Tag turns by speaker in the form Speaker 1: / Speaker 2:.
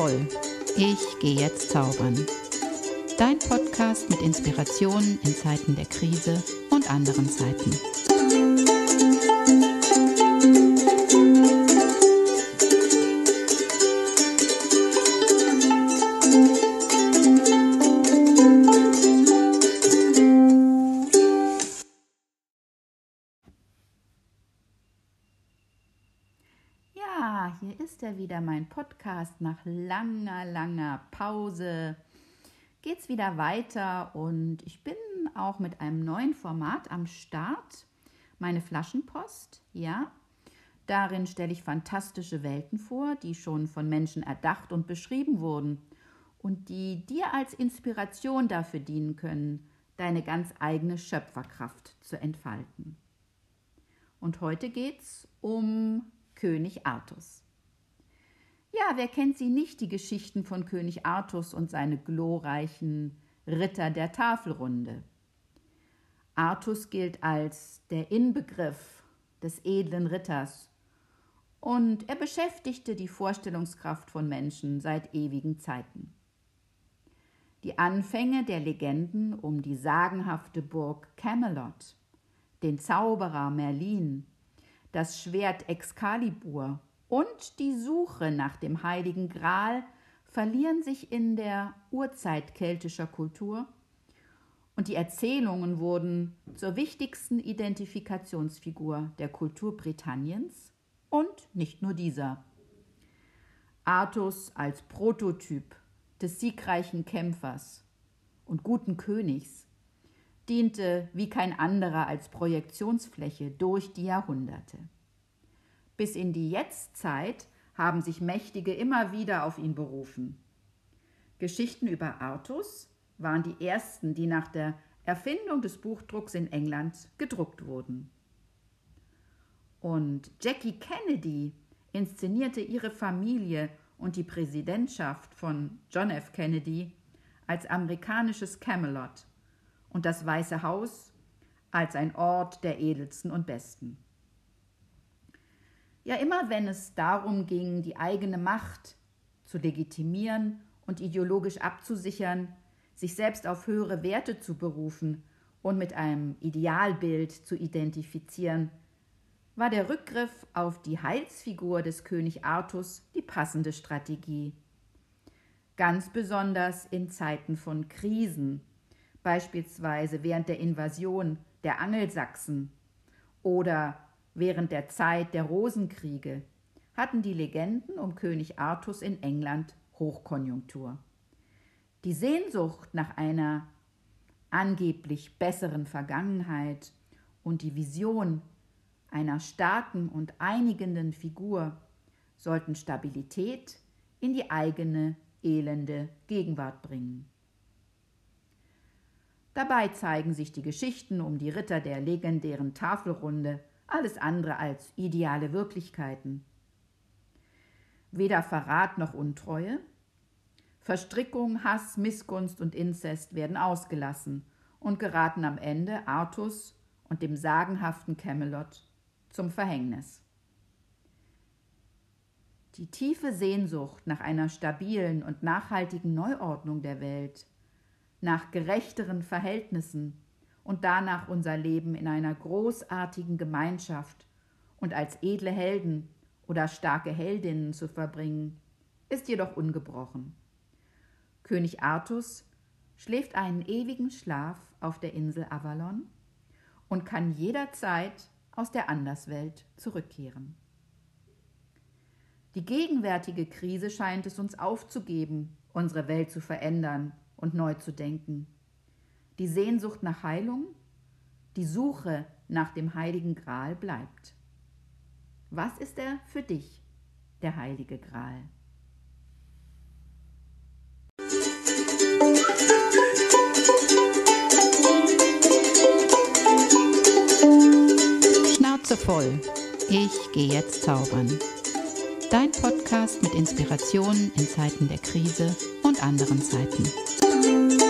Speaker 1: voll. Ich gehe jetzt zaubern. Dein Podcast mit Inspirationen in Zeiten der Krise und anderen Zeiten. Ist er wieder, mein Podcast. Nach langer, langer Pause geht's wieder weiter und ich bin auch mit einem neuen Format am Start. Meine Flaschenpost, ja. Darin stelle ich fantastische Welten vor, die schon von Menschen erdacht und beschrieben wurden und die dir als Inspiration dafür dienen können, deine ganz eigene Schöpferkraft zu entfalten. Und heute geht's um König Artus. Ja, wer kennt sie nicht, die Geschichten von König Artus und seine glorreichen Ritter der Tafelrunde? Artus gilt als der Inbegriff des edlen Ritters und er beschäftigte die Vorstellungskraft von Menschen seit ewigen Zeiten. Die Anfänge der Legenden um die sagenhafte Burg Camelot, den Zauberer Merlin, das Schwert Excalibur und die Suche nach dem heiligen Gral verlieren sich in der Urzeit keltischer Kultur und die Erzählungen wurden zur wichtigsten Identifikationsfigur der Kultur Britanniens und nicht nur dieser. Artus als Prototyp des siegreichen Kämpfers und guten Königs diente wie kein anderer als Projektionsfläche durch die Jahrhunderte. Bis in die Jetztzeit haben sich Mächtige immer wieder auf ihn berufen. Geschichten über Artus waren die ersten, die nach der Erfindung des Buchdrucks in England gedruckt wurden. Und Jackie Kennedy inszenierte ihre Familie und die Präsidentschaft von John F. Kennedy als amerikanisches Camelot und das Weiße Haus als ein Ort der edelsten und besten. Ja, immer wenn es darum ging, die eigene Macht zu legitimieren und ideologisch abzusichern, sich selbst auf höhere Werte zu berufen und mit einem Idealbild zu identifizieren, war der Rückgriff auf die Heilsfigur des König Artus die passende Strategie. Ganz besonders in Zeiten von Krisen, beispielsweise während der Invasion der Angelsachsen oder während der Zeit der Rosenkriege, hatten die Legenden um König Artus in England Hochkonjunktur. Die Sehnsucht nach einer angeblich besseren Vergangenheit und die Vision einer starken und einigenden Figur sollten Stabilität in die eigene elende Gegenwart bringen. Dabei zeigen sich die Geschichten um die Ritter der legendären Tafelrunde alles andere als ideale Wirklichkeiten. Weder Verrat noch Untreue, Verstrickung, Hass, Missgunst und Inzest werden ausgelassen und geraten am Ende Artus und dem sagenhaften Camelot zum Verhängnis. Die tiefe Sehnsucht nach einer stabilen und nachhaltigen Neuordnung der Welt, nach gerechteren Verhältnissen und danach unser Leben in einer großartigen Gemeinschaft und als edle Helden oder starke Heldinnen zu verbringen, ist jedoch ungebrochen. König Artus schläft einen ewigen Schlaf auf der Insel Avalon und kann jederzeit aus der Anderswelt zurückkehren. Die gegenwärtige Krise scheint es uns aufzugeben, unsere Welt zu verändern und neu zu denken die Sehnsucht nach Heilung, die Suche nach dem heiligen Gral bleibt. Was ist er für dich, der heilige Gral? Schnauze voll. Ich gehe jetzt zaubern. Dein Podcast mit Inspirationen in Zeiten der Krise und anderen Zeiten.